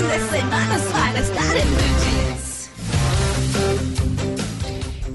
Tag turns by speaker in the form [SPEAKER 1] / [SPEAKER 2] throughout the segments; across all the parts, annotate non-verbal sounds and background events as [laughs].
[SPEAKER 1] Fin de estar en Blue.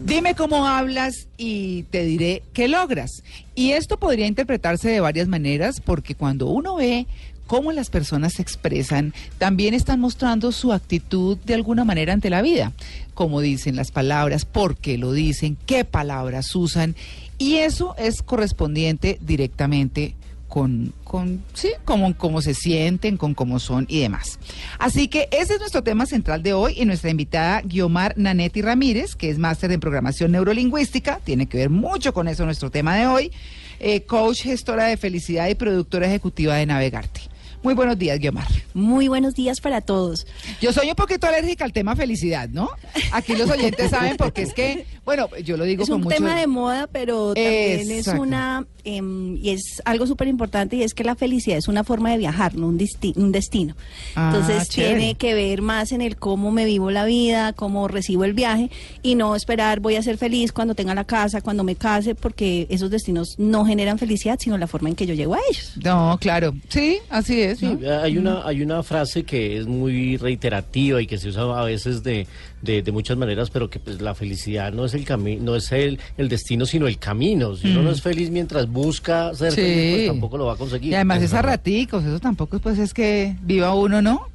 [SPEAKER 2] Dime cómo hablas y te diré qué logras. Y esto podría interpretarse de varias maneras porque cuando uno ve cómo las personas se expresan, también están mostrando su actitud de alguna manera ante la vida. Cómo dicen las palabras, por qué lo dicen, qué palabras usan. Y eso es correspondiente directamente con, con sí, cómo, cómo se sienten, con cómo son y demás. Así que ese es nuestro tema central de hoy y nuestra invitada Guiomar Nanetti Ramírez, que es máster en programación neurolingüística, tiene que ver mucho con eso nuestro tema de hoy, eh, coach, gestora de felicidad y productora ejecutiva de Navegarte. Muy buenos días, Guiomar.
[SPEAKER 3] Muy buenos días para todos.
[SPEAKER 2] Yo soy un poquito alérgica al tema felicidad, ¿no? Aquí los oyentes saben porque es que, bueno, yo lo digo
[SPEAKER 3] Es
[SPEAKER 2] con
[SPEAKER 3] un
[SPEAKER 2] mucho...
[SPEAKER 3] tema de moda, pero también es una em, y es algo súper importante y es que la felicidad es una forma de viajar, no un, un destino.
[SPEAKER 2] Ah,
[SPEAKER 3] Entonces
[SPEAKER 2] chévere.
[SPEAKER 3] tiene que ver más en el cómo me vivo la vida, cómo recibo el viaje y no esperar voy a ser feliz cuando tenga la casa, cuando me case, porque esos destinos no generan felicidad, sino la forma en que yo llego a ellos.
[SPEAKER 2] No, claro. Sí, así es.
[SPEAKER 4] Sí,
[SPEAKER 2] ¿no?
[SPEAKER 4] hay una hay una frase que es muy reiterativa y que se usa a veces de, de, de muchas maneras, pero que pues la felicidad no es el camino, no es el, el destino, sino el camino. Si uno no es feliz mientras busca ser
[SPEAKER 2] Sí.
[SPEAKER 4] feliz, pues tampoco lo va a conseguir.
[SPEAKER 2] Y además es a raticos, eso tampoco pues es que viva uno, ¿no?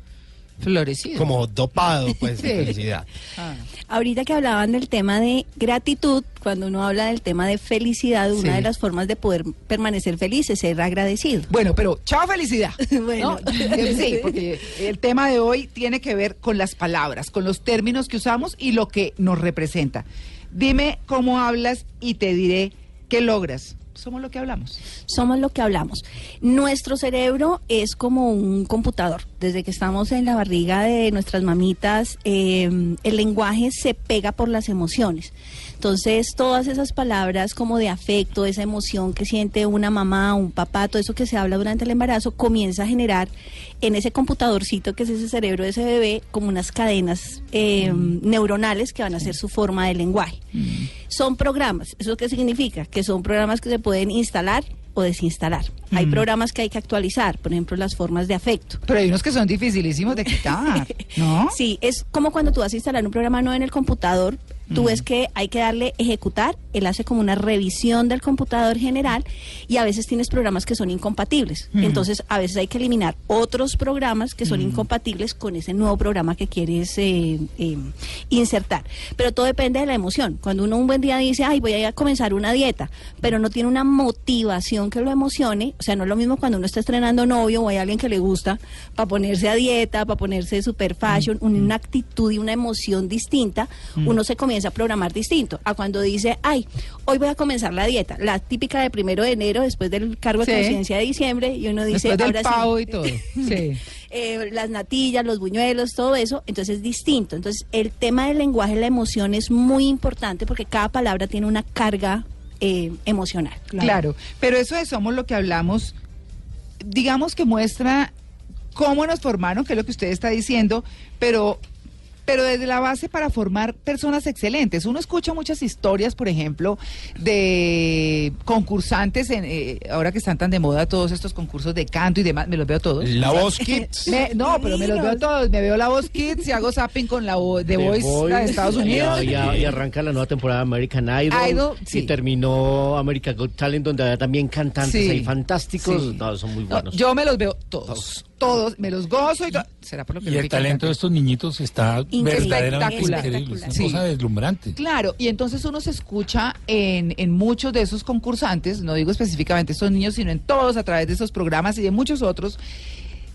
[SPEAKER 2] Florecido.
[SPEAKER 5] como dopado, pues, de [laughs]
[SPEAKER 2] Sí.
[SPEAKER 5] felicidad.
[SPEAKER 3] Ahorita que hablaban del tema de gratitud, cuando uno habla del tema de felicidad, una
[SPEAKER 2] Sí.
[SPEAKER 3] de las formas de poder permanecer feliz es ser agradecido.
[SPEAKER 2] Bueno, pero chao felicidad. [laughs]
[SPEAKER 3] Bueno.
[SPEAKER 2] ¿no? Sí, porque el tema de hoy tiene que ver con las palabras, con los términos que usamos y lo que nos representa. Dime cómo hablas y te diré qué logras. Somos lo que hablamos.
[SPEAKER 3] Somos lo que hablamos. Nuestro cerebro es como un computador. Desde que estamos en la barriga de nuestras mamitas, eh, el lenguaje se pega por las emociones. Entonces, todas esas palabras como de afecto, esa emoción que siente una mamá, un papá, todo eso que se habla durante el embarazo, comienza a generar en ese computadorcito que es ese cerebro de ese bebé como unas cadenas eh, neuronales que van a ser su forma de lenguaje. Son programas. ¿Eso qué significa? Que son programas que se pueden instalar o desinstalar. Hay programas que hay que actualizar, por ejemplo, las formas de afecto.
[SPEAKER 2] Pero hay unos que son dificilísimos de quitar, [laughs] ¿no?
[SPEAKER 3] Sí, es como cuando tú vas a instalar un programa nuevo en el computador, tú ves que hay que darle ejecutar, él hace como una revisión del computador general y a veces tienes programas que son incompatibles. Entonces, a veces hay que eliminar otros programas que son incompatibles con ese nuevo programa que quieres eh, eh, insertar. Pero todo depende de la emoción. Cuando uno un buen día dice, ay, voy a ir a comenzar una dieta, pero no tiene una motivación que lo emocione, o sea, no es lo mismo cuando uno está estrenando novio o hay alguien que le gusta para ponerse a dieta, para ponerse super fashion, un- una actitud y una emoción distinta, uno se comienza a programar distinto a cuando dice, ay, hoy voy a comenzar la dieta, la típica de primero de enero, después del cargo de
[SPEAKER 2] Sí.
[SPEAKER 3] conciencia de diciembre, y uno dice,
[SPEAKER 2] Después del
[SPEAKER 3] ahora sí".
[SPEAKER 2] y todo. [laughs] Sí.
[SPEAKER 3] eh, las natillas, los buñuelos, todo eso, entonces es distinto. Entonces, el tema del lenguaje, la emoción es muy importante porque cada palabra tiene una carga eh, emocional.
[SPEAKER 2] Claro, pero eso de somos lo que hablamos, digamos que muestra cómo nos formaron, que es lo que usted está diciendo, pero pero desde la base para formar personas excelentes. Uno escucha muchas historias, por ejemplo, de concursantes, en, eh, ahora que están tan de moda todos estos concursos de canto y demás, me los veo todos.
[SPEAKER 5] La voz Kids.
[SPEAKER 2] Me- no, pero me los veo todos. Me veo la voz Kids y hago [laughs] zapping con la voz de Voice, la de Estados Unidos.
[SPEAKER 4] Y, y arranca la nueva temporada de American Idol.
[SPEAKER 2] Idol, sí.
[SPEAKER 4] Y terminó American Got Talent, donde había también cantantes
[SPEAKER 2] Sí.
[SPEAKER 4] ahí fantásticos.
[SPEAKER 2] Sí.
[SPEAKER 4] No, son muy
[SPEAKER 2] No,
[SPEAKER 4] buenos.
[SPEAKER 2] yo me los veo todos, todos, me los gozo y todo. ¿Será por lo que
[SPEAKER 5] Y el talento de estos niñitos está verdaderamente increíble. Es una
[SPEAKER 2] Sí.
[SPEAKER 5] cosa deslumbrante.
[SPEAKER 2] Claro, y entonces uno se escucha en, en muchos de esos concursantes, no digo específicamente estos niños, sino en todos a través de esos programas y de muchos otros,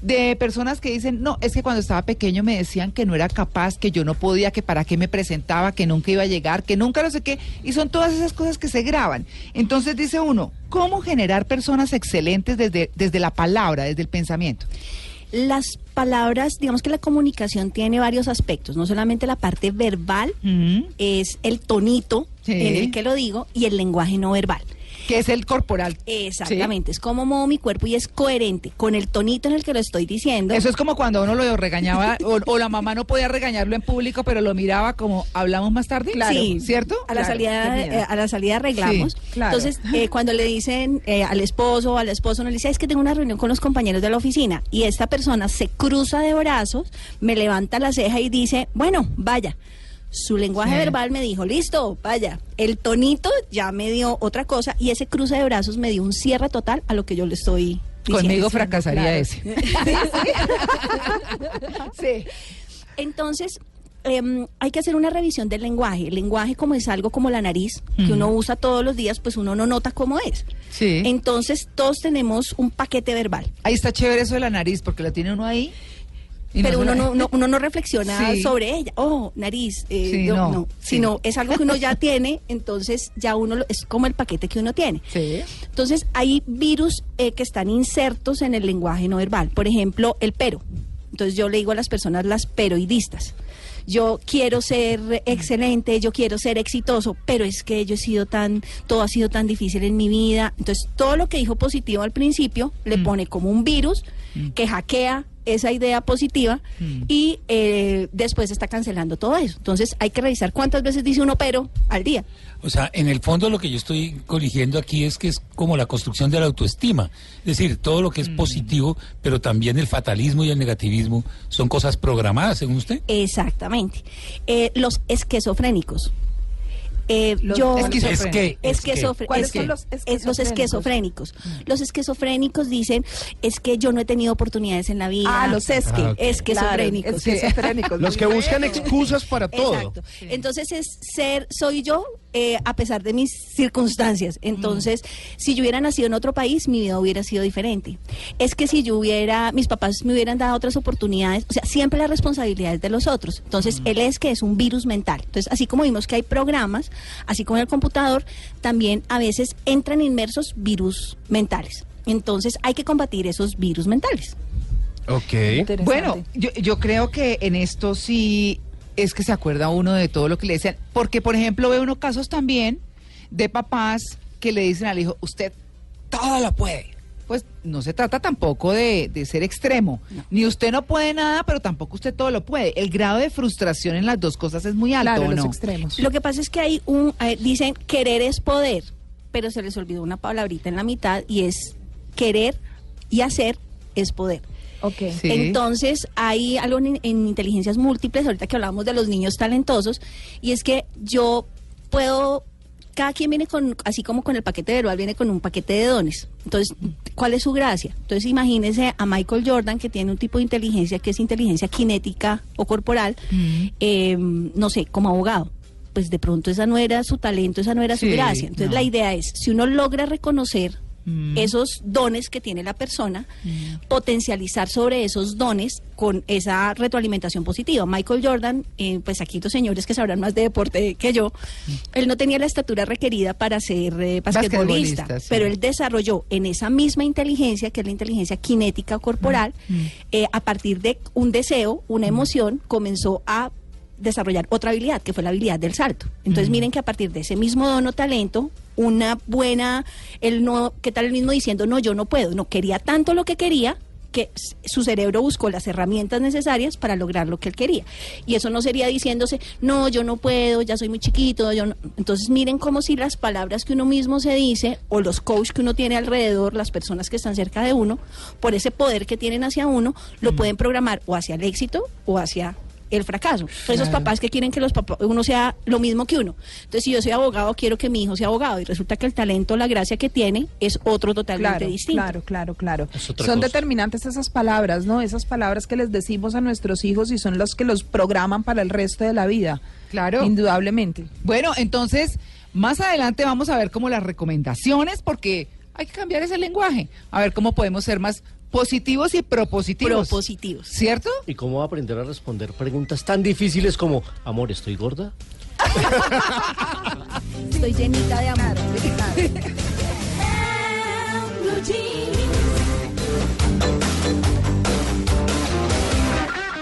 [SPEAKER 2] de personas que dicen, no, es que cuando estaba pequeño me decían que no era capaz, que yo no podía, que para qué me presentaba, que nunca iba a llegar, que nunca no sé qué, y son todas esas cosas que se graban. Entonces dice uno, ¿cómo generar personas excelentes desde, desde la palabra, desde el pensamiento?
[SPEAKER 3] Las palabras, digamos que la comunicación tiene varios aspectos, no solamente la parte verbal, es el tonito
[SPEAKER 2] Sí.
[SPEAKER 3] en el que lo digo y el lenguaje no verbal.
[SPEAKER 2] Que es el corporal.
[SPEAKER 3] Exactamente, es como muevo mi cuerpo y es coherente con el tonito en el que lo estoy diciendo.
[SPEAKER 2] Eso es como cuando uno lo regañaba o, o la mamá no podía regañarlo en público, pero lo miraba como hablamos más tarde.
[SPEAKER 3] Sí,
[SPEAKER 2] ¿cierto?
[SPEAKER 3] A la
[SPEAKER 2] Claro,
[SPEAKER 3] salida, eh, a la salida arreglamos.
[SPEAKER 2] Sí, claro.
[SPEAKER 3] Entonces, eh, cuando le dicen eh, al esposo o al esposo, no le dice, es que tengo una reunión con los compañeros de la oficina y esta persona se cruza de brazos, me levanta la ceja y dice, bueno, vaya. Su lenguaje
[SPEAKER 2] Sí.
[SPEAKER 3] verbal me dijo, listo, vaya. El tonito ya me dio otra cosa y ese cruce de brazos me dio un cierre total a lo que yo le estoy diciendo.
[SPEAKER 2] Conmigo fracasaría
[SPEAKER 3] Claro.
[SPEAKER 2] ese. [laughs] sí.
[SPEAKER 3] Entonces, em, hay que hacer una revisión del lenguaje. El lenguaje, como es algo como la nariz, que uno usa todos los días, pues uno no nota cómo es.
[SPEAKER 2] Sí.
[SPEAKER 3] Entonces, todos tenemos un paquete verbal.
[SPEAKER 2] Ahí está chévere eso de la nariz, porque la tiene uno ahí. Y
[SPEAKER 3] pero uno no, no- uno no reflexiona
[SPEAKER 2] Sí.
[SPEAKER 3] sobre ella. Oh, nariz. eh,
[SPEAKER 2] Sí,
[SPEAKER 3] no. Sino es algo que uno ya [laughs] tiene, entonces ya uno lo- es como el paquete que uno tiene.
[SPEAKER 2] Sí.
[SPEAKER 3] Entonces, hay virus eh, que están insertos en el lenguaje no verbal. Por ejemplo, el pero. Entonces, yo le digo a las personas las peroidistas. Yo quiero ser excelente, yo quiero ser exitoso, pero es que yo he sido tan, todo ha sido tan difícil en mi vida. Entonces, todo lo que dijo positivo al principio le pone como un virus que hackea esa idea positiva y eh, después está cancelando todo eso. Entonces, hay que revisar cuántas veces dice uno pero al día.
[SPEAKER 5] O sea, en el fondo lo que yo estoy corrigiendo aquí es que es como la construcción de la autoestima. Es decir, todo lo que es positivo, pero también el fatalismo y el negativismo son cosas programadas, según usted.
[SPEAKER 3] Exactamente. Eh, los esquizofrénicos. Eh, yo,
[SPEAKER 2] esquizofrénicos.
[SPEAKER 5] Es que, es que-
[SPEAKER 6] ¿Cuáles
[SPEAKER 3] es que-
[SPEAKER 6] son los
[SPEAKER 3] es- los esquizofrénicos. Los esquizofrénicos dicen, es que yo no he tenido oportunidades en la vida.
[SPEAKER 6] Ah, los esqui.
[SPEAKER 5] Ah, ok.
[SPEAKER 3] Esquizofrénicos.
[SPEAKER 6] Claro, esquizofrénicos.
[SPEAKER 4] Los que buscan excusas para todo.
[SPEAKER 3] Exacto. Entonces es ser, soy yo eh, a pesar de mis circunstancias. Entonces, si yo hubiera nacido en otro país, mi vida hubiera sido diferente. Es que si yo hubiera, mis papás me hubieran dado otras oportunidades, o sea, siempre la responsabilidad es de los otros. Entonces, él es que es un virus mental. Entonces, así como vimos que hay programas, así como en el computador, también a veces entran inmersos virus mentales. Entonces, hay que combatir esos virus mentales.
[SPEAKER 4] Ok.
[SPEAKER 2] Bueno, yo, yo creo que en esto sí es que se acuerda uno de todo lo que le decían. Porque, por ejemplo, ve uno casos también de papás que le dicen al hijo, usted todo lo puede. Pues no se trata tampoco de, de ser extremo. Ni usted no puede nada, pero tampoco usted todo lo puede. El grado de frustración en las dos cosas es muy alto,
[SPEAKER 6] claro,
[SPEAKER 2] ¿o
[SPEAKER 6] los
[SPEAKER 2] no?
[SPEAKER 6] extremos.
[SPEAKER 3] Lo que pasa es que hay un, eh, dicen querer es poder, pero se les olvidó una palabrita en la mitad y es querer y hacer es poder.
[SPEAKER 6] Ok.
[SPEAKER 2] Sí.
[SPEAKER 3] Entonces hay algo en, en inteligencias múltiples, ahorita que hablamos de los niños talentosos, y es que yo puedo, cada quien viene con, así como con el paquete verbal, viene con un paquete de dones. Entonces, ¿cuál es su gracia? Entonces imagínense a Michael Jordan que tiene un tipo de inteligencia que es inteligencia cinética o corporal, eh, no sé, como abogado. Pues de pronto esa no era su talento, esa no era
[SPEAKER 2] Sí,
[SPEAKER 3] su gracia. Entonces
[SPEAKER 2] no.
[SPEAKER 3] la idea es, si uno logra reconocer
[SPEAKER 2] Mm.
[SPEAKER 3] esos dones que tiene la persona, potencializar sobre esos dones con esa retroalimentación positiva. Michael Jordan, eh, pues aquí los señores que sabrán más de deporte que yo, él no tenía la estatura requerida para ser eh, basquetbolista,
[SPEAKER 2] sí.
[SPEAKER 3] pero él desarrolló en esa misma inteligencia, que es la inteligencia cinética o corporal, eh, a partir de un deseo, una emoción, comenzó a desarrollar otra habilidad, que fue la habilidad del salto. Entonces miren que a partir de ese mismo don o talento, una buena, él no, ¿qué tal el mismo diciendo, no, yo no puedo, no quería tanto lo que quería, que su cerebro buscó las herramientas necesarias para lograr lo que él quería. Y eso no sería diciéndose, no, yo no puedo, ya soy muy chiquito, yo no. Entonces miren como si las palabras que uno mismo se dice, o los coaches que uno tiene alrededor, las personas que están cerca de uno, por ese poder que tienen hacia uno, lo pueden programar o hacia el éxito o hacia el fracaso. Esos papás que quieren que los papás, uno sea lo mismo que uno. Entonces, si yo soy abogado, quiero que mi hijo sea abogado. Y resulta que el talento, la gracia que tiene, es otro totalmente
[SPEAKER 6] Claro,
[SPEAKER 3] distinto.
[SPEAKER 6] claro, claro, claro. Son
[SPEAKER 4] cosa.
[SPEAKER 6] determinantes esas palabras, ¿no? Esas palabras que les decimos a nuestros hijos y son las que los programan para el resto de la vida.
[SPEAKER 2] Claro.
[SPEAKER 6] Indudablemente.
[SPEAKER 2] Bueno, entonces, más adelante vamos a ver como las recomendaciones, porque hay que cambiar ese lenguaje. A ver cómo podemos ser más positivos y propositivos.
[SPEAKER 3] Propositivos.
[SPEAKER 2] ¿Cierto?
[SPEAKER 4] ¿Y cómo aprender a responder preguntas tan difíciles como, amor, ¿estoy gorda? [laughs]
[SPEAKER 3] Estoy llenita de amor. [laughs]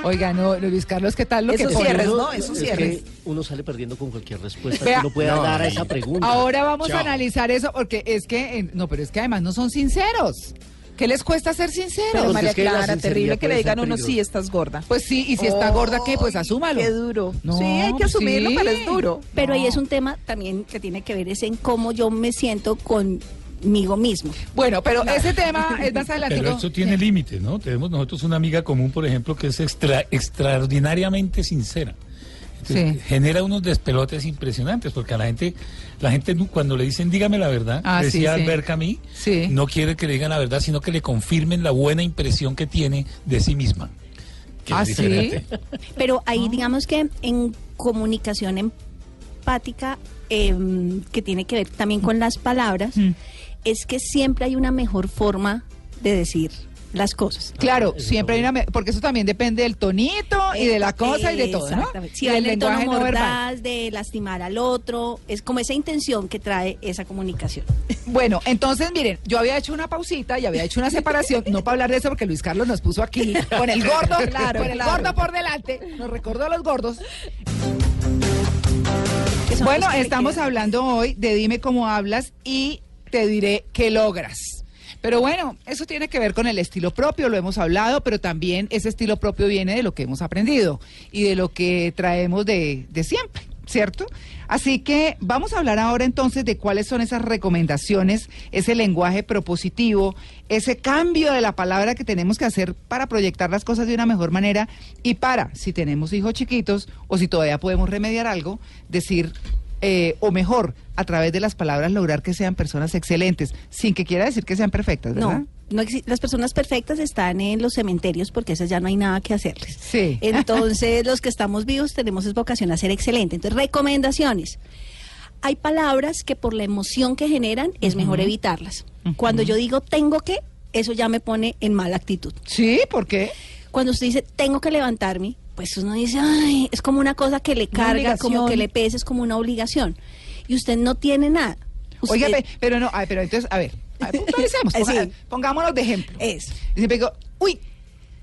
[SPEAKER 2] Oiga, no, Luis Carlos, ¿qué tal lo que pone?
[SPEAKER 6] cierres, ¿no? Esos
[SPEAKER 4] es
[SPEAKER 6] cierres.
[SPEAKER 4] que uno sale perdiendo con cualquier respuesta
[SPEAKER 2] Vea,
[SPEAKER 4] que uno pueda
[SPEAKER 2] no,
[SPEAKER 4] dar a esa pregunta.
[SPEAKER 2] Ahora vamos
[SPEAKER 4] Chao.
[SPEAKER 2] a analizar eso porque es que, eh, no, pero es que además no son sinceros. ¿Qué les cuesta ser sinceros?
[SPEAKER 6] María
[SPEAKER 4] es que la
[SPEAKER 6] Clara, terrible que le digan a uno sí estás gorda.
[SPEAKER 2] Pues sí, y si está gorda, ¿qué? Pues asúmalo.
[SPEAKER 6] Qué duro.
[SPEAKER 2] No,
[SPEAKER 6] sí, hay que asumirlo,
[SPEAKER 2] sí.
[SPEAKER 6] pero es duro.
[SPEAKER 3] Pero ahí es un tema también que tiene que ver es en cómo yo me siento conmigo mismo.
[SPEAKER 2] Bueno, pero ese tema es más adelante.
[SPEAKER 5] Pero eso tiene límites, ¿no? Tenemos nosotros una amiga común, por ejemplo, que es extra- extraordinariamente sincera.
[SPEAKER 2] Sí.
[SPEAKER 5] Genera unos despelotes impresionantes, porque a la gente, la gente cuando le dicen dígame la verdad,
[SPEAKER 2] Ah,
[SPEAKER 5] decía
[SPEAKER 2] sí.
[SPEAKER 5] Albert Camus,
[SPEAKER 2] Sí.
[SPEAKER 5] no quiere que le digan la verdad, sino que le confirmen la buena impresión que tiene de sí misma. que es
[SPEAKER 2] ¿Ah.
[SPEAKER 3] Pero ahí digamos que en comunicación empática, em, que tiene que ver también con las palabras,
[SPEAKER 2] Mm.
[SPEAKER 3] es que siempre hay una mejor forma de decir las cosas.
[SPEAKER 2] Claro, siempre hay una... Porque eso también depende del tonito y de la cosa y de todo, ¿no? Y del
[SPEAKER 3] tono
[SPEAKER 2] lenguaje no verbal.
[SPEAKER 3] de lastimar al otro, es como esa intención que trae esa comunicación.
[SPEAKER 2] Bueno, entonces miren, yo había hecho una pausita y había hecho una separación, no para hablar de eso porque Luis Carlos nos puso aquí con el gordo,
[SPEAKER 6] Claro,
[SPEAKER 2] con el
[SPEAKER 6] claro.
[SPEAKER 2] gordo por delante, nos recordó a los gordos. Bueno, estamos hablando hoy de dime cómo hablas y te diré qué logras. Pero bueno, eso tiene que ver con el estilo propio, lo hemos hablado, pero también ese estilo propio viene de lo que hemos aprendido y de lo que traemos de, de siempre, ¿cierto? Así que vamos a hablar ahora entonces de cuáles son esas recomendaciones, ese lenguaje propositivo, ese cambio de la palabra que tenemos que hacer para proyectar las cosas de una mejor manera y para, si tenemos hijos chiquitos o si todavía podemos remediar algo, decir eh, o mejor, a través de las palabras lograr que sean personas excelentes, sin que quiera decir que sean perfectas, ¿verdad?
[SPEAKER 3] No, no las personas perfectas están en los cementerios porque esas ya no hay nada que hacerles.
[SPEAKER 2] Sí. [laughs]
[SPEAKER 3] Entonces, los que estamos vivos tenemos es vocación a ser excelente. Entonces, recomendaciones. Hay palabras que por la emoción que generan es mejor evitarlas. Cuando yo digo tengo que, eso ya me pone en mala actitud.
[SPEAKER 2] Sí, ¿por qué?
[SPEAKER 3] Cuando usted dice tengo que levantarme, pues uno dice, ay, es como una cosa que le carga, como que le pesa, es como una obligación. Y usted no tiene nada. Usted-
[SPEAKER 2] Oiga, pero no, ay, pero entonces, a ver, a ver, puntualicemos, [laughs] ponga-
[SPEAKER 3] Sí.
[SPEAKER 2] pongámonos de ejemplo.
[SPEAKER 3] Eso.
[SPEAKER 2] Y siempre digo, uy,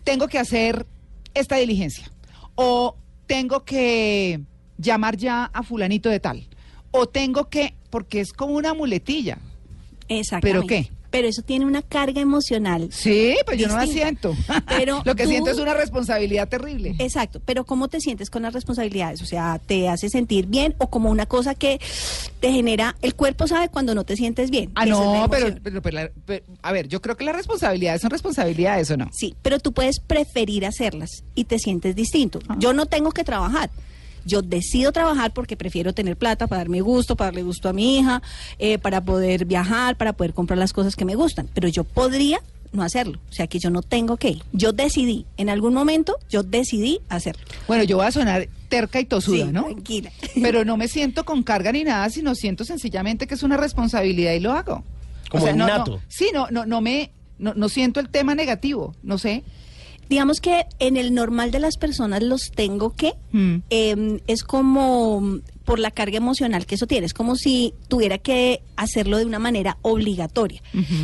[SPEAKER 2] tengo que hacer esta diligencia. O tengo que llamar ya a fulanito de tal. O tengo que, porque es como una muletilla.
[SPEAKER 3] Exactamente.
[SPEAKER 2] ¿Pero qué?
[SPEAKER 3] Pero eso tiene una carga emocional.
[SPEAKER 2] Sí, pues yo no la siento. [laughs]
[SPEAKER 3] Pero
[SPEAKER 2] Lo que
[SPEAKER 3] tú-
[SPEAKER 2] siento es una responsabilidad terrible.
[SPEAKER 3] Exacto, pero ¿cómo te sientes con las responsabilidades? O sea, ¿te hace sentir bien o como una cosa que te genera, el cuerpo sabe cuando no te sientes bien?
[SPEAKER 2] Ah, no, pero, pero, pero, a ver, yo creo que las responsabilidades son responsabilidades, ¿o no?
[SPEAKER 3] Sí, pero tú puedes preferir hacerlas y te sientes distinto.
[SPEAKER 2] Ah.
[SPEAKER 3] Yo no tengo que trabajar. Yo decido trabajar porque prefiero tener plata para darme gusto, para darle gusto a mi hija, eh, para poder viajar, para poder comprar las cosas que me gustan. Pero yo podría no hacerlo. O sea que yo no tengo que ir. Yo decidí, en algún momento, yo decidí hacerlo.
[SPEAKER 2] Bueno, yo voy a sonar terca y tosuda,
[SPEAKER 3] Sí,
[SPEAKER 2] ¿no?
[SPEAKER 3] Tranquila. [laughs]
[SPEAKER 2] Pero no me siento con carga ni nada, sino siento sencillamente que es una responsabilidad y lo hago.
[SPEAKER 4] Como
[SPEAKER 2] no, no,
[SPEAKER 4] innato.
[SPEAKER 2] sí, no, no, no me, no, no siento el tema negativo, no sé.
[SPEAKER 3] Digamos que en el normal de las personas los tengo que,
[SPEAKER 2] Mm.
[SPEAKER 3] eh, es como mm, por la carga emocional que eso tiene, es como si tuviera que hacerlo de una manera obligatoria.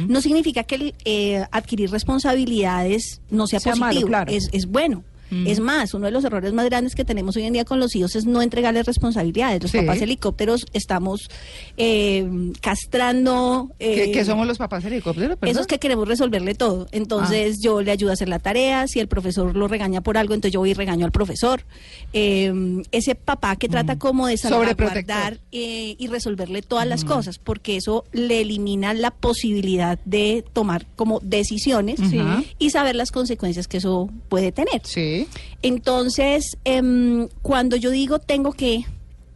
[SPEAKER 3] No significa que el, eh, adquirir responsabilidades no sea,
[SPEAKER 6] Sea malo,
[SPEAKER 3] positivo,
[SPEAKER 6] claro.
[SPEAKER 3] es, es bueno.
[SPEAKER 2] Mm.
[SPEAKER 3] Es más, uno de los errores más grandes que tenemos hoy en día con los hijos es no entregarles responsabilidades. Los
[SPEAKER 2] Sí.
[SPEAKER 3] papás helicópteros estamos eh, castrando.
[SPEAKER 2] ¿Qué,
[SPEAKER 3] eh,
[SPEAKER 2] qué somos los papás helicópteros? perdón?
[SPEAKER 3] esos que queremos resolverle todo. Entonces yo le ayudo a hacer la tarea, si el profesor lo regaña por algo, entonces yo voy y regaño al profesor. Eh, ese papá que trata como de salvaguardar eh, y resolverle todas las cosas, porque eso le elimina la posibilidad de tomar como decisiones
[SPEAKER 2] Sí.
[SPEAKER 3] y saber las consecuencias que eso puede tener.
[SPEAKER 2] Sí.
[SPEAKER 3] Entonces, em, cuando yo digo tengo que,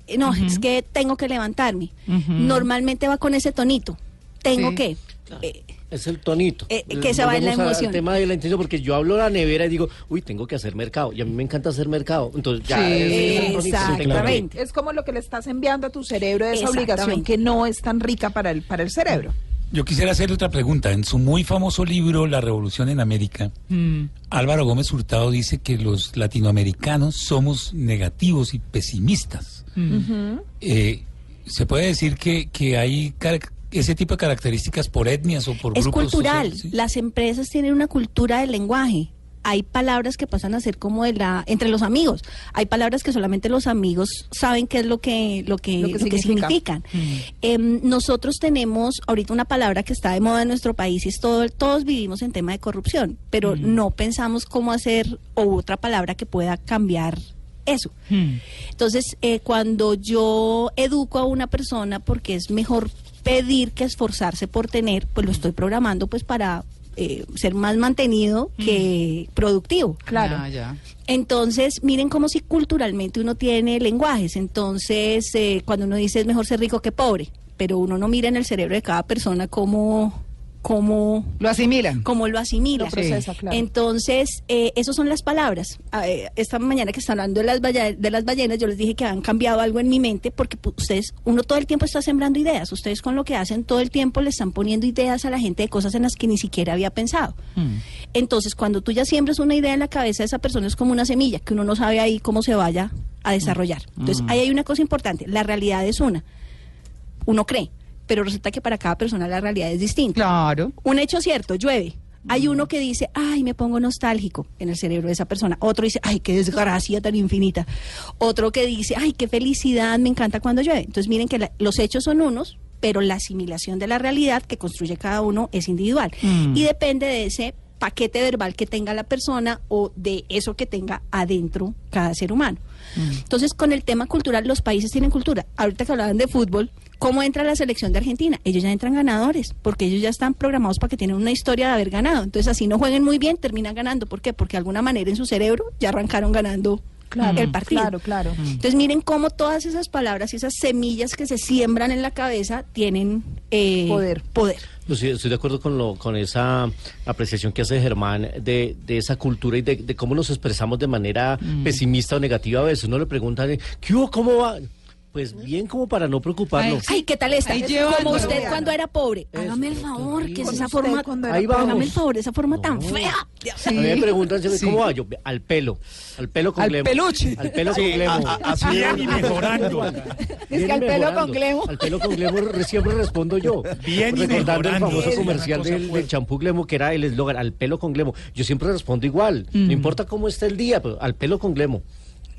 [SPEAKER 3] eh, no, es que tengo que levantarme, normalmente va con ese tonito. Tengo
[SPEAKER 2] Sí.
[SPEAKER 3] que. eh,
[SPEAKER 4] Es el tonito.
[SPEAKER 3] Eh, que se va en la emoción.
[SPEAKER 4] tema de la intención, porque yo hablo la nevera y digo, uy, tengo que hacer mercado. Y a mí me encanta hacer mercado. Entonces ya
[SPEAKER 2] Sí,
[SPEAKER 4] es el
[SPEAKER 3] exactamente.
[SPEAKER 6] Es como lo que le estás enviando a tu cerebro de esa obligación que no es tan rica para el, para el cerebro.
[SPEAKER 5] Yo quisiera hacerle otra pregunta. En su muy famoso libro La Revolución en América,
[SPEAKER 2] Mm.
[SPEAKER 5] Álvaro Gómez Hurtado dice que los latinoamericanos somos negativos y pesimistas. Eh, ¿Se puede decir que, que hay ese tipo de características por etnias o por
[SPEAKER 3] Es
[SPEAKER 5] grupos
[SPEAKER 3] cultural.
[SPEAKER 5] sociales? Sí.
[SPEAKER 3] Las empresas tienen una cultura del lenguaje. Hay palabras que pasan a ser como de la entre los amigos. Hay palabras que solamente los amigos saben qué es lo que lo que,
[SPEAKER 6] Lo que
[SPEAKER 3] lo que
[SPEAKER 6] significa.
[SPEAKER 3] significan. Em, nosotros tenemos ahorita una palabra que está de moda en nuestro país y es todo, todos vivimos en tema de corrupción, pero no pensamos cómo hacer o otra palabra que pueda cambiar eso. Entonces, eh, cuando yo educo a una persona porque es mejor pedir que esforzarse por tener, pues lo estoy programando pues para eh, ser más mantenido que productivo.
[SPEAKER 6] Claro.
[SPEAKER 2] Ya, ya.
[SPEAKER 3] Entonces, miren cómo si culturalmente uno tiene lenguajes. Entonces, eh, cuando uno dice es mejor ser rico que pobre, pero uno no mira en el cerebro de cada persona cómo, cómo,
[SPEAKER 2] Lo asimilan.
[SPEAKER 3] cómo lo asimila.
[SPEAKER 6] Lo procesa, claro.
[SPEAKER 3] Entonces, eh, esas son las palabras. Ah, eh, esta mañana que están hablando de las, balla- de las ballenas, yo les dije que han cambiado algo en mi mente porque ustedes, uno todo el tiempo está sembrando ideas. Ustedes con lo que hacen todo el tiempo le están poniendo ideas a la gente de cosas en las que ni siquiera había pensado. Entonces, cuando tú ya siembras una idea en la cabeza de esa persona, es como una semilla que uno no sabe ahí cómo se vaya a desarrollar. Entonces, ahí hay una cosa importante. La realidad es una. Uno cree, pero resulta que para cada persona la realidad es distinta.
[SPEAKER 2] Claro.
[SPEAKER 3] Un hecho cierto, llueve. Hay uno que dice, ay, me pongo nostálgico en el cerebro de esa persona. Otro dice, ay, qué desgracia tan infinita. Otro que dice, ay, qué felicidad, me encanta cuando llueve. Entonces miren que la- los hechos son unos, pero la asimilación de la realidad que construye cada uno es individual. Y depende de ese paquete verbal que tenga la persona o de eso que tenga adentro cada ser humano. Entonces, con el tema cultural, los países tienen cultura. Ahorita que hablaban de fútbol, ¿cómo entra la selección de Argentina? Ellos ya entran ganadores, porque ellos ya están programados para que tienen una historia de haber ganado. Entonces, así no jueguen muy bien, terminan ganando. ¿Por qué? Porque de alguna manera en su cerebro ya arrancaron ganando
[SPEAKER 6] Claro,
[SPEAKER 3] el partido.
[SPEAKER 6] claro, claro.
[SPEAKER 3] Entonces, miren cómo todas esas palabras y esas semillas que se siembran en la cabeza tienen eh,
[SPEAKER 6] Poder.
[SPEAKER 3] poder.
[SPEAKER 4] Pues estoy de acuerdo con, lo, con esa apreciación que hace Germán de, de esa cultura y de, de cómo nos expresamos de manera pesimista o negativa a veces. Uno le pregunta, ¿qué hubo? ¿Cómo va? Pues bien, como para no preocuparnos.
[SPEAKER 3] Ay, ¿qué tal
[SPEAKER 2] lleva
[SPEAKER 3] Como usted cuando era pobre.
[SPEAKER 4] Eso,
[SPEAKER 3] Hágame el favor, que es esa forma.
[SPEAKER 6] cuando era
[SPEAKER 4] Ahí vamos.
[SPEAKER 3] Hágame el favor, esa forma tan fea.
[SPEAKER 4] A mí me preguntan, ¿cómo
[SPEAKER 2] sí.
[SPEAKER 4] va? Yo, al pelo, al pelo con
[SPEAKER 2] Al
[SPEAKER 4] glemo.
[SPEAKER 2] peluche.
[SPEAKER 4] Al pelo con glemo.
[SPEAKER 5] Bien y mejorando. [laughs]
[SPEAKER 2] Es que al pelo
[SPEAKER 4] mejorando.
[SPEAKER 2] con glemo.
[SPEAKER 4] Al pelo con glemo re- siempre respondo yo.
[SPEAKER 5] Bien y
[SPEAKER 4] Recordando el famoso comercial del, champú glemo, que era el eslogan, al pelo con glemo. Yo siempre respondo igual. No importa cómo esté el día, pero al pelo con glemo.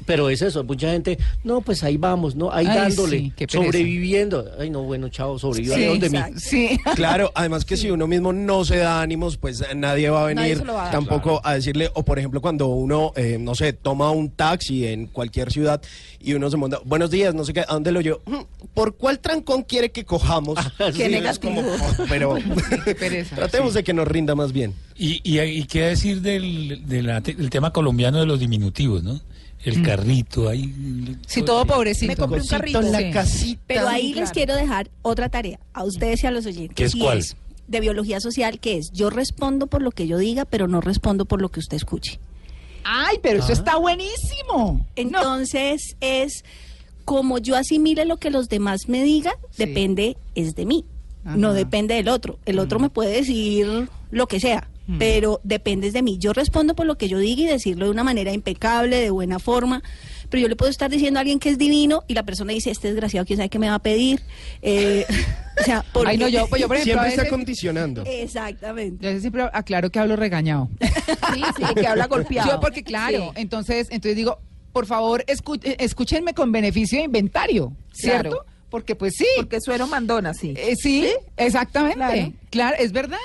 [SPEAKER 4] Pero es eso, mucha gente, no, pues ahí vamos, ¿no? Ahí
[SPEAKER 2] Ay,
[SPEAKER 4] dándole,
[SPEAKER 2] sí, qué
[SPEAKER 4] sobreviviendo. Ay, no, bueno, chao, sobreviva
[SPEAKER 2] Sí,
[SPEAKER 4] de mí.
[SPEAKER 2] Sí. [laughs]
[SPEAKER 7] Claro, además que si uno mismo no se da ánimos, pues nadie va a venir
[SPEAKER 6] se lo va a dar.
[SPEAKER 7] tampoco a decirle, o por ejemplo cuando uno, eh, no sé, toma un taxi en cualquier ciudad y uno se monta, buenos días, no sé qué, ¿a dónde lo llevo? "Mm, ¿Por cuál trancón quiere que cojamos? [laughs]
[SPEAKER 6] Qué
[SPEAKER 4] Sí,
[SPEAKER 6] negativo.
[SPEAKER 7] Pero [laughs]
[SPEAKER 2] Qué pereza.
[SPEAKER 7] tratemos de que nos rinda más bien.
[SPEAKER 5] Y, y, y qué decir del, de la- del tema colombiano de los diminutivos, ¿no? El carrito, ahí.
[SPEAKER 2] Sí, todo pobrecito.
[SPEAKER 6] Me compré un carrito.
[SPEAKER 2] en la
[SPEAKER 6] Sí.
[SPEAKER 7] casita.
[SPEAKER 3] Pero ahí les quiero dejar otra tarea a ustedes y a los oyentes.
[SPEAKER 5] ¿Qué es cuál?
[SPEAKER 3] de biología social, que es yo respondo por lo que yo diga, pero no respondo por lo que usted escuche.
[SPEAKER 2] Ay, pero eso está buenísimo.
[SPEAKER 3] Entonces es como yo asimile lo que los demás me digan,
[SPEAKER 2] Sí.
[SPEAKER 3] depende es de mí,
[SPEAKER 2] Ajá.
[SPEAKER 3] no depende del otro. El otro me puede decir lo que sea, pero depende es de mí. Yo respondo por lo que yo diga y decirlo de una manera impecable, de buena forma. Pero yo le puedo estar diciendo a alguien que es divino y la persona dice, este desgraciado, ¿quién sabe qué me va a pedir? Eh, [laughs] o sea, porque...
[SPEAKER 2] Ay, no, yo, pues yo por ejemplo,
[SPEAKER 7] Siempre está
[SPEAKER 2] veces,
[SPEAKER 7] condicionando.
[SPEAKER 3] Exactamente.
[SPEAKER 2] yo siempre aclaro que hablo regañado. [laughs]
[SPEAKER 6] Sí, sí, que habla golpeado.
[SPEAKER 2] Yo porque claro, entonces, entonces digo, por favor, escu- eh, escúchenme con beneficio de inventario, ¿cierto?
[SPEAKER 6] Claro.
[SPEAKER 2] Porque pues sí.
[SPEAKER 6] Porque suero mandona, sí.
[SPEAKER 2] Eh, sí, exactamente.
[SPEAKER 6] Claro.
[SPEAKER 2] Claro. es verdad.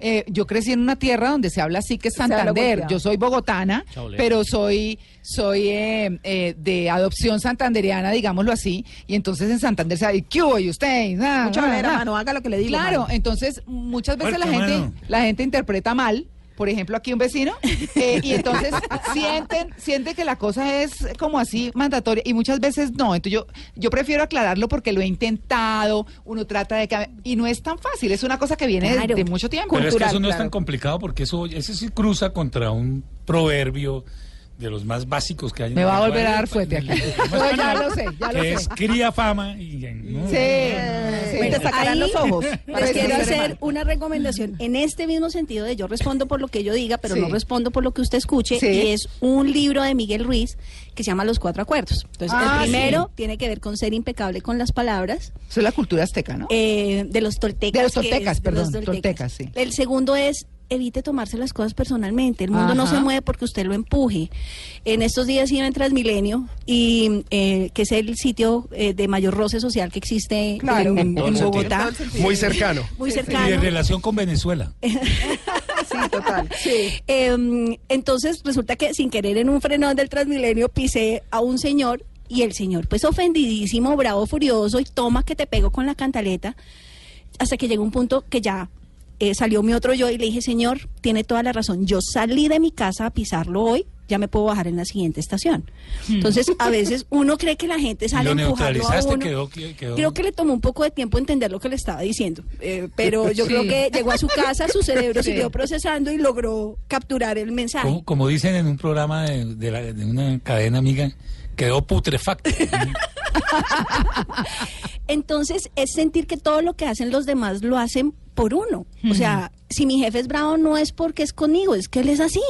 [SPEAKER 2] Eh, yo crecí en una tierra donde se habla así que es Santander. Yo soy bogotana, pero soy soy eh, eh, de adopción santanderiana, digámoslo así. Y entonces en Santander se dice, ¿qué hubo? ¿Y usted? Ah,
[SPEAKER 6] Mucha manera,
[SPEAKER 2] ah".
[SPEAKER 6] mano, haga lo que le digo.
[SPEAKER 2] Claro,
[SPEAKER 6] mano.
[SPEAKER 2] entonces muchas veces la gente,
[SPEAKER 5] mano.
[SPEAKER 2] la gente interpreta mal. Por ejemplo, aquí un vecino, eh, y entonces [laughs] sienten, sienten que la cosa es como así mandatoria, y muchas veces no. Entonces yo, yo prefiero aclararlo porque lo he intentado, uno trata de que y no es tan fácil, es una cosa que viene de-
[SPEAKER 3] Claro.
[SPEAKER 2] de, mucho tiempo.
[SPEAKER 5] Pero es que eso no es tan complicado porque eso, eso sí cruza contra un proverbio de los más básicos que hay. en
[SPEAKER 2] Me va a volver a dar fuerte aquí.
[SPEAKER 5] en el idioma
[SPEAKER 2] No, ya lo sé, ya lo
[SPEAKER 5] que
[SPEAKER 2] sé.
[SPEAKER 5] es cría fama y... ¿no?
[SPEAKER 2] Sí, sí.
[SPEAKER 6] Te sacarán
[SPEAKER 3] ahí
[SPEAKER 6] los ojos. [laughs]
[SPEAKER 3] Les quiero
[SPEAKER 6] no
[SPEAKER 3] hacer
[SPEAKER 6] mal.
[SPEAKER 3] una recomendación en este mismo sentido de yo respondo por lo que yo diga, pero
[SPEAKER 2] Sí.
[SPEAKER 3] no respondo por lo que usted escuche.
[SPEAKER 2] Sí.
[SPEAKER 3] Y es un libro de Miguel Ruiz que se llama Los Cuatro Acuerdos. Entonces,
[SPEAKER 2] Ah,
[SPEAKER 3] el primero
[SPEAKER 2] sí.
[SPEAKER 3] tiene que ver con ser impecable con las palabras.
[SPEAKER 2] Eso es la cultura azteca, ¿no?
[SPEAKER 3] eh, de los toltecas.
[SPEAKER 2] De los
[SPEAKER 3] es
[SPEAKER 2] toltecas, perdón,
[SPEAKER 3] los
[SPEAKER 2] toltecas, sí.
[SPEAKER 3] El segundo es evite tomarse las cosas personalmente. El mundo no se mueve porque usted lo empuje. En estos días iba en Transmilenio, y, eh, que es el sitio eh, de mayor roce social que existe
[SPEAKER 6] Claro.
[SPEAKER 3] en. Bogotá.
[SPEAKER 7] Muy cercano. [laughs]
[SPEAKER 3] Muy
[SPEAKER 5] Y en
[SPEAKER 3] cercano.
[SPEAKER 5] relación con Venezuela. [laughs]
[SPEAKER 6] Sí, total. [laughs]
[SPEAKER 3] Em, entonces resulta que sin querer en un frenón del Transmilenio pisé a un señor y el señor pues ofendidísimo, bravo, furioso y toma que te pego con la cantaleta hasta que llegó un punto que ya eh, salió mi otro yo y le dije, señor, tiene toda la razón, yo salí de mi casa a pisarlo hoy, ya me puedo bajar en la siguiente estación. Entonces a veces uno cree que la gente sale
[SPEAKER 5] Lo
[SPEAKER 3] a empujarlo a uno.
[SPEAKER 5] quedó, que- quedó-
[SPEAKER 3] Creo que le tomó un poco de tiempo entender lo que le estaba diciendo, eh, pero [laughs] yo
[SPEAKER 2] Sí.
[SPEAKER 3] creo que llegó a su casa, su cerebro [laughs]
[SPEAKER 2] Sí.
[SPEAKER 3] siguió procesando y logró capturar el mensaje.
[SPEAKER 5] como, como dicen en un programa de, de la- de una cadena amiga, quedó putrefacto. [laughs]
[SPEAKER 3] Entonces es sentir que todo lo que hacen los demás lo hacen por uno. O sea, si mi jefe es bravo no es porque es conmigo, es que él es así.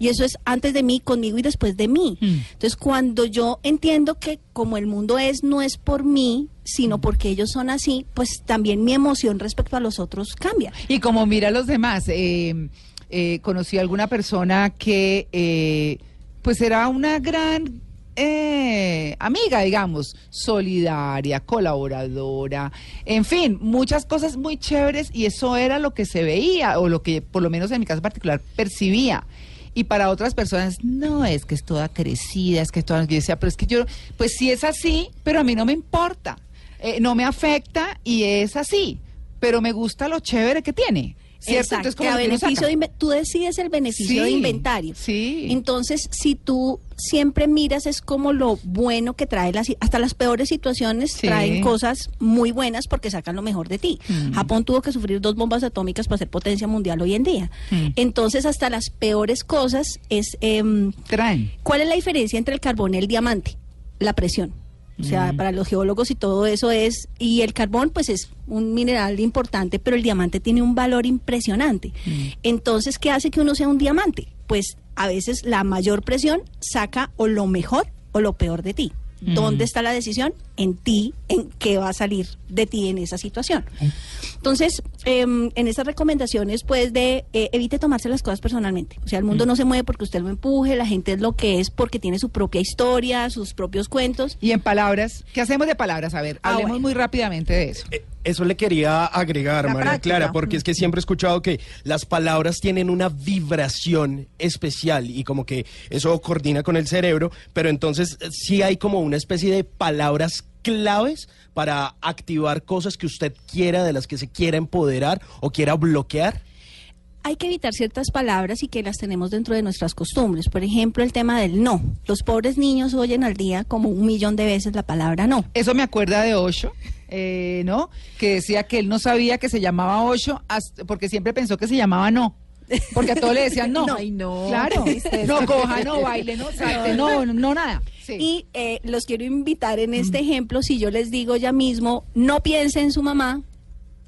[SPEAKER 3] Y eso es antes de mí, conmigo y después de mí. Entonces cuando yo entiendo que como el mundo es, no es por mí, sino porque ellos son así, pues también mi emoción respecto a los otros cambia.
[SPEAKER 2] Y como mira a los demás, eh, eh, conocí a alguna persona que eh, pues era una gran eh, amiga, digamos, solidaria, colaboradora, en fin, muchas cosas muy chéveres y eso era lo que se veía o lo que por lo menos en mi caso particular percibía. Y para otras personas, no, es que es toda crecida, es que es toda... Pero es que yo, pues sí es así, pero a mí no me importa, eh, no me afecta y es así, pero me gusta lo chévere que tiene. ¿Cierto?
[SPEAKER 3] Exacto,
[SPEAKER 2] Entonces,
[SPEAKER 3] que a beneficio de tú decides el beneficio de inventario.
[SPEAKER 2] sí.
[SPEAKER 3] Entonces, si tú siempre miras es como lo bueno que trae las hasta las peores situaciones
[SPEAKER 2] Sí.
[SPEAKER 3] traen cosas muy buenas porque sacan lo mejor de ti.
[SPEAKER 2] Mm.
[SPEAKER 3] Japón tuvo que sufrir dos bombas atómicas para ser potencia mundial hoy en día.
[SPEAKER 2] Mm.
[SPEAKER 3] Entonces, hasta las peores cosas es em,
[SPEAKER 2] Traen.
[SPEAKER 3] ¿Cuál es la diferencia entre el carbón y el diamante? La presión. O sea, para los geólogos y todo eso es, y el carbón pues es un mineral importante, pero el diamante tiene un valor impresionante. Entonces, ¿qué hace que uno sea un diamante? Pues a veces la mayor presión saca o lo mejor o lo peor de ti. ¿Dónde está la decisión? En ti, en qué va a salir de ti en esa situación. Entonces, em, en estas recomendaciones, pues, de eh, evite tomarse las cosas personalmente. O sea, el mundo no se mueve porque usted lo empuje, la gente es lo que es porque tiene su propia historia, sus propios cuentos.
[SPEAKER 2] Y en palabras, ¿qué hacemos de palabras? A ver,
[SPEAKER 3] Ah,
[SPEAKER 2] hablemos
[SPEAKER 3] bueno.
[SPEAKER 2] muy rápidamente de eso.
[SPEAKER 7] Eh, Eso le quería agregar,
[SPEAKER 6] La
[SPEAKER 7] María
[SPEAKER 6] práctica.
[SPEAKER 7] Clara, porque es que siempre he escuchado que las palabras tienen una vibración especial y como que eso coordina con el cerebro, pero entonces eh, sí hay como una especie de palabras claves para activar cosas que usted quiera, de las que se quiera empoderar o quiera bloquear.
[SPEAKER 3] Hay que evitar ciertas palabras y que las tenemos dentro de nuestras costumbres. Por ejemplo, el tema del no. Los pobres niños oyen al día como un millón de veces la palabra no.
[SPEAKER 2] Eso me acuerda de Osho, eh, ¿no? Que decía que él no sabía que se llamaba Osho hasta- porque siempre pensó que se llamaba no. Porque a todos le decían no.
[SPEAKER 6] No. [laughs] Ay, no,
[SPEAKER 2] Claro. No coja, no baile, no salte, no, no nada. Sí.
[SPEAKER 3] Y eh, los quiero invitar en este ejemplo, si yo les digo ya mismo, no piense en su mamá,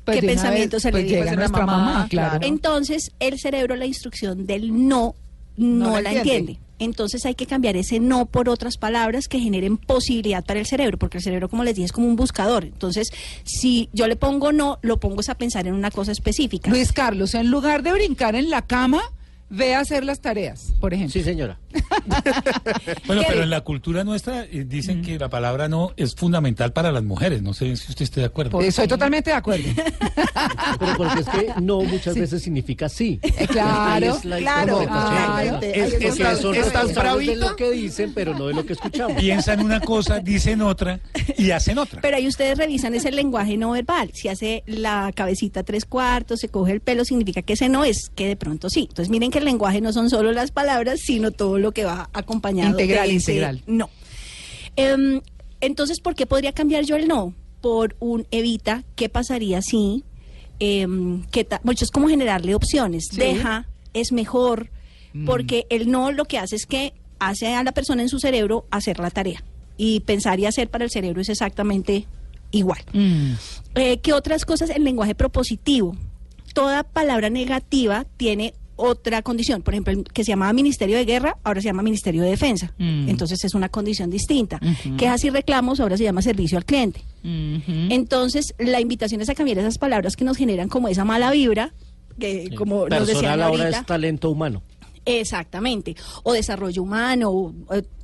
[SPEAKER 2] Pues
[SPEAKER 3] ¿qué pensamiento
[SPEAKER 2] vez,
[SPEAKER 3] se
[SPEAKER 2] pues
[SPEAKER 3] le
[SPEAKER 2] llega
[SPEAKER 3] dice?
[SPEAKER 2] nuestra mamá, claro.
[SPEAKER 3] Entonces, el cerebro la instrucción del no no,
[SPEAKER 2] No la
[SPEAKER 3] la
[SPEAKER 2] entiende.
[SPEAKER 3] entiende. Entonces hay que cambiar ese no por otras palabras que generen posibilidad para el cerebro, porque el cerebro, como les dije, es como un buscador. Entonces, si yo le pongo no, lo pongo es a pensar en una cosa específica.
[SPEAKER 2] Luis Carlos, en lugar de brincar en la cama, ve a hacer las tareas, por ejemplo.
[SPEAKER 4] Sí, señora. [laughs]
[SPEAKER 5] Bueno, pero en la cultura nuestra eh, dicen que la palabra no es fundamental para las mujeres. No sé si usted esté de acuerdo.
[SPEAKER 2] Soy totalmente de acuerdo. [laughs]
[SPEAKER 4] Pero porque es que no muchas veces significa sí.
[SPEAKER 2] Eh, claro,
[SPEAKER 4] Ahí es la
[SPEAKER 6] claro,
[SPEAKER 2] claro.
[SPEAKER 4] Es,
[SPEAKER 6] es
[SPEAKER 4] porque
[SPEAKER 7] ¿Estás-
[SPEAKER 4] son
[SPEAKER 7] estás
[SPEAKER 4] responsables de lo que dicen, pero no de lo que escuchamos.
[SPEAKER 5] Piensan una cosa, dicen otra y hacen otra.
[SPEAKER 3] Pero ahí ustedes revisan ese lenguaje no verbal. Si hace la cabecita tres cuartos, se coge el pelo, significa que ese no es, que de pronto sí. Entonces miren que el lenguaje no son solo las palabras, sino todo lo que va acompañado.
[SPEAKER 2] Integral,
[SPEAKER 3] de ese
[SPEAKER 2] integral.
[SPEAKER 3] No. Em, entonces, ¿por qué podría cambiar yo el no? Por un evita, ¿qué pasaría si? em, ¿qué mucho es como generarle opciones.
[SPEAKER 2] Sí.
[SPEAKER 3] Deja, es mejor,
[SPEAKER 2] Mm.
[SPEAKER 3] porque el no lo que hace es que hace a la persona en su cerebro hacer la tarea. Y pensar y hacer para el cerebro es exactamente igual.
[SPEAKER 2] Mm.
[SPEAKER 3] Eh, ¿Qué otras cosas? El lenguaje propositivo. Toda palabra negativa tiene otra condición. Por ejemplo, el que se llamaba Ministerio de Guerra, ahora se llama Ministerio de Defensa.
[SPEAKER 2] Mm.
[SPEAKER 3] Entonces es una condición distinta.
[SPEAKER 2] Ujú.
[SPEAKER 3] Quejas y reclamos ahora se llama servicio al cliente. Entonces, la invitación es a cambiar esas palabras que nos generan como esa mala vibra que
[SPEAKER 4] Sí.
[SPEAKER 3] como nos decían
[SPEAKER 4] Personal ahora es talento humano.
[SPEAKER 3] Exactamente, o desarrollo humano, o,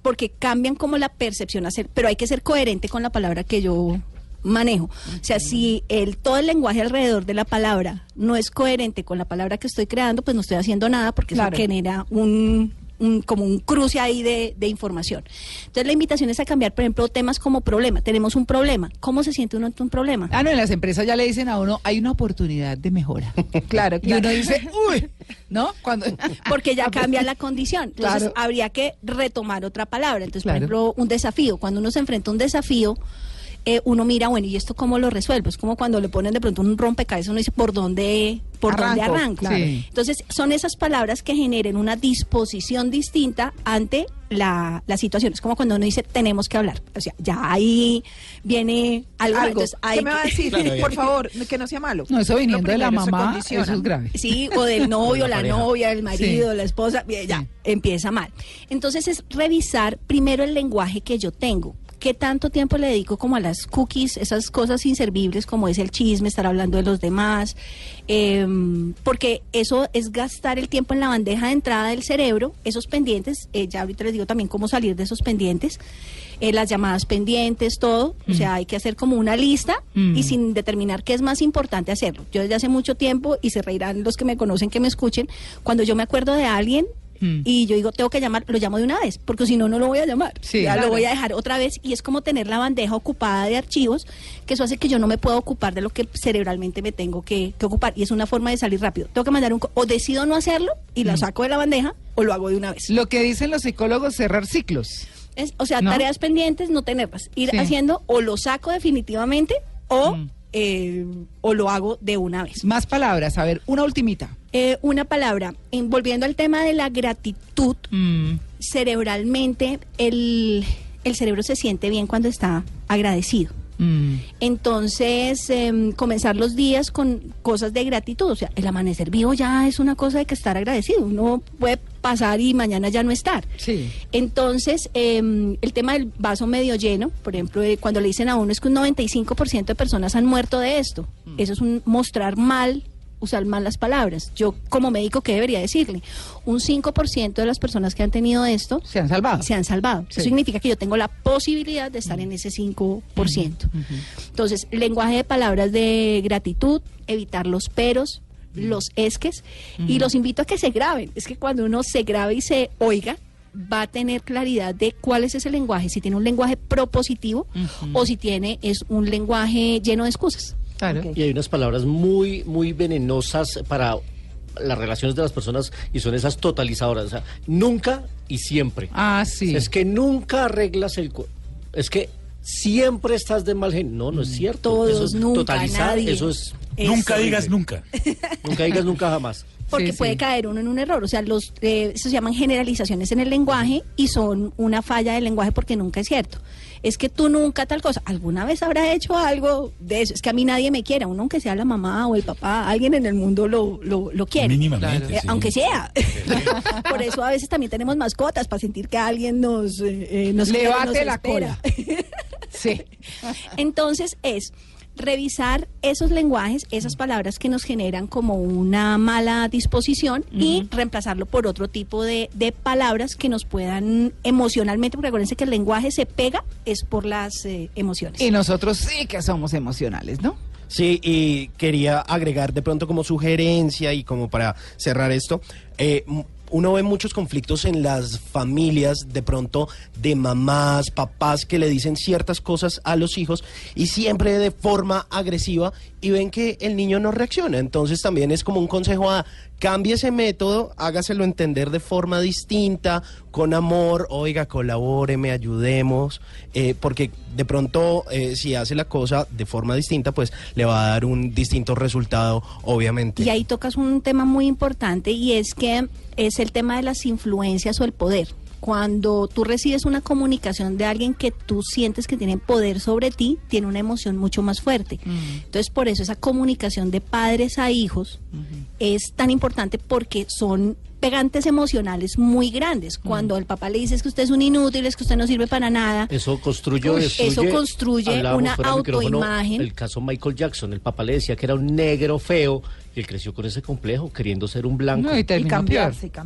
[SPEAKER 3] porque cambian como la percepción a ser, pero hay que ser coherente con la palabra que yo manejo. O sea, si el todo el lenguaje alrededor de la palabra no es coherente con la palabra que estoy creando, pues no estoy haciendo nada porque
[SPEAKER 6] Claro.
[SPEAKER 3] eso genera un, un- como un cruce ahí de, de información. Entonces la invitación es a cambiar, por ejemplo, temas como problema. Tenemos un problema. ¿Cómo se siente uno ante un problema?
[SPEAKER 2] Ah, no, en las empresas ya le dicen a uno, hay una oportunidad de mejora. [laughs]
[SPEAKER 6] Claro,
[SPEAKER 2] Y uno dice, uy, ¿no? Cuando... [laughs]
[SPEAKER 3] porque ya cambia la condición. Entonces
[SPEAKER 2] Claro.
[SPEAKER 3] habría que retomar otra palabra. Entonces,
[SPEAKER 2] Claro.
[SPEAKER 3] por ejemplo, un desafío. Cuando uno se enfrenta a un desafío, eh, uno mira, bueno, ¿y esto cómo lo resuelvo? Es como cuando le ponen de pronto un rompecabezas, uno dice, ¿por dónde, por dónde
[SPEAKER 6] Arranco,
[SPEAKER 3] arranco?
[SPEAKER 6] claro.
[SPEAKER 2] Sí.
[SPEAKER 3] Entonces, son esas palabras que generen una disposición distinta ante la, la situación. Es como cuando uno dice, tenemos que hablar. O sea, ya ahí viene algo.
[SPEAKER 6] Algo.
[SPEAKER 3] Entonces, hay
[SPEAKER 6] ¿Qué me va a decir?
[SPEAKER 7] Claro.
[SPEAKER 6] Por favor, que no sea malo.
[SPEAKER 2] No, eso viniendo de la mamá,
[SPEAKER 6] condiciona.
[SPEAKER 2] eso es grave.
[SPEAKER 3] Sí, o del [laughs] novio,
[SPEAKER 4] la
[SPEAKER 3] novia, el marido,
[SPEAKER 2] Sí.
[SPEAKER 3] la esposa, bien, ya
[SPEAKER 2] Sí.
[SPEAKER 3] empieza mal. Entonces es revisar primero el lenguaje que yo tengo. ¿Qué tanto tiempo le dedico como a las cookies, esas cosas inservibles como es el chisme, estar hablando de los demás? Em, porque eso es gastar el tiempo en la bandeja de entrada del cerebro, esos pendientes, eh, ya ahorita les digo también cómo salir de esos pendientes, eh, las llamadas pendientes, todo, o sea, hay que hacer como una lista
[SPEAKER 2] Mm.
[SPEAKER 3] y sin determinar qué es más importante hacerlo. Yo desde hace mucho tiempo, y se reirán los que me conocen, que me escuchen, cuando yo me acuerdo de alguien
[SPEAKER 2] Mm.
[SPEAKER 3] y yo digo, tengo que llamar, lo llamo de una vez, porque si no, no lo voy a llamar.
[SPEAKER 2] Sí,
[SPEAKER 3] ya
[SPEAKER 2] claro.
[SPEAKER 3] lo voy a dejar otra vez y es como tener la bandeja ocupada de archivos, que eso hace que yo no me pueda ocupar de lo que cerebralmente me tengo que, que ocupar y es una forma de salir rápido. Tengo que mandar un... O decido no hacerlo y
[SPEAKER 2] Mm.
[SPEAKER 3] la saco de la bandeja o lo hago de una vez.
[SPEAKER 2] Lo que dicen los psicólogos, cerrar ciclos.
[SPEAKER 3] Es- o sea,
[SPEAKER 2] ¿No?
[SPEAKER 3] tareas pendientes, no tenerlas. Ir
[SPEAKER 2] Sí.
[SPEAKER 3] haciendo o lo saco definitivamente o,
[SPEAKER 2] Mm.
[SPEAKER 3] Eh, o lo hago de una vez.
[SPEAKER 2] Más palabras, a ver, una ultimita.
[SPEAKER 3] Eh, una palabra, en- volviendo al tema de la gratitud,
[SPEAKER 2] Mm,
[SPEAKER 3] cerebralmente el, el cerebro se siente bien cuando está agradecido.
[SPEAKER 2] mm.
[SPEAKER 3] Entonces, em, comenzar los días con cosas de gratitud. O sea, el amanecer vivo ya es una cosa de que estar agradecido. Uno puede pasar y mañana ya no estar.
[SPEAKER 2] Sí.
[SPEAKER 3] Entonces, em, el tema del vaso medio lleno, por ejemplo, eh, cuando le dicen a uno es que un 95% de personas han muerto de esto. Eso es un mostrar mal, usar mal las palabras. Yo, como médico, ¿qué debería decirle? Un 5% de las personas que han tenido esto
[SPEAKER 2] Se han salvado.
[SPEAKER 3] se han salvado.
[SPEAKER 2] Sí.
[SPEAKER 3] Eso significa que yo tengo la posibilidad de estar en ese 5%. Entonces, lenguaje de palabras de gratitud, evitar los peros, los esques, y los invito a que se graben. Es que cuando uno se grabe y se oiga, va a tener claridad de cuál es ese lenguaje, si tiene un lenguaje propositivo o si tiene es un lenguaje lleno de excusas.
[SPEAKER 2] Claro.
[SPEAKER 4] Y hay unas palabras muy, muy venenosas para las relaciones de las personas y son esas totalizadoras. O sea, nunca y siempre.
[SPEAKER 2] Ah, sí.
[SPEAKER 4] Es que nunca arreglas el... Es que siempre estás de mal genio. No, no es cierto.
[SPEAKER 3] Todos,
[SPEAKER 4] eso es
[SPEAKER 3] nunca,
[SPEAKER 4] totalizar,
[SPEAKER 3] nadie.
[SPEAKER 4] Eso es...
[SPEAKER 5] Nunca digas nunca. [laughs]
[SPEAKER 4] Nunca digas nunca jamás.
[SPEAKER 3] porque
[SPEAKER 2] Sí,
[SPEAKER 3] puede
[SPEAKER 2] sí.
[SPEAKER 3] caer uno en un error. O sea, los eh, eso se llaman generalizaciones en el lenguaje y son una falla del lenguaje porque nunca es cierto. Es que tú nunca tal cosa. ¿Alguna vez habrá hecho algo de eso? Es que a mí nadie me quiere, uno aunque sea la mamá o el papá, alguien en el mundo lo, lo, lo quiere.
[SPEAKER 5] Mínimamente.
[SPEAKER 3] Eh,
[SPEAKER 5] sí.
[SPEAKER 3] Aunque sea. [laughs] [laughs] Por eso a veces también tenemos mascotas, para sentir que alguien nos, eh, eh, nos quiere, nos
[SPEAKER 2] la
[SPEAKER 3] espera.
[SPEAKER 2] Sí.
[SPEAKER 3] Entonces es revisar esos lenguajes, esas palabras que nos generan como una mala disposición y reemplazarlo por otro tipo de, de palabras que nos puedan emocionalmente, porque acuérdense que el lenguaje se pega es por las eh, emociones.
[SPEAKER 2] Y nosotros sí que somos emocionales, ¿no?
[SPEAKER 7] Sí, y quería agregar de pronto como sugerencia y como para cerrar esto, eh, uno ve muchos conflictos en las familias, de pronto de mamás, papás que le dicen ciertas cosas a los hijos y siempre de forma agresiva y ven que el niño no reacciona. Entonces también es como un consejo a cambie ese método, hágaselo entender de forma distinta, con amor, oiga, colabóreme, ayudemos, eh, porque de pronto eh, si hace la cosa de forma distinta, pues le va a dar un distinto resultado, obviamente.
[SPEAKER 3] Y ahí tocas un tema muy importante y es que es el tema de las influencias o el poder. Cuando tú recibes una comunicación de alguien que tú sientes que tiene poder sobre ti, tiene una emoción mucho más fuerte. Entonces, por eso esa comunicación de padres a hijos es tan importante porque son pegantes emocionales muy grandes. Cuando el papá le dice es que usted es un inútil, es que usted no sirve para nada.
[SPEAKER 4] Eso construye, destruye.
[SPEAKER 3] eso construye una autoimagen.
[SPEAKER 4] El caso Michael Jackson, el papá le decía que era un negro feo y él creció con ese complejo, queriendo ser un blanco.
[SPEAKER 2] No, y
[SPEAKER 6] Y cambiarse, y cambiarse.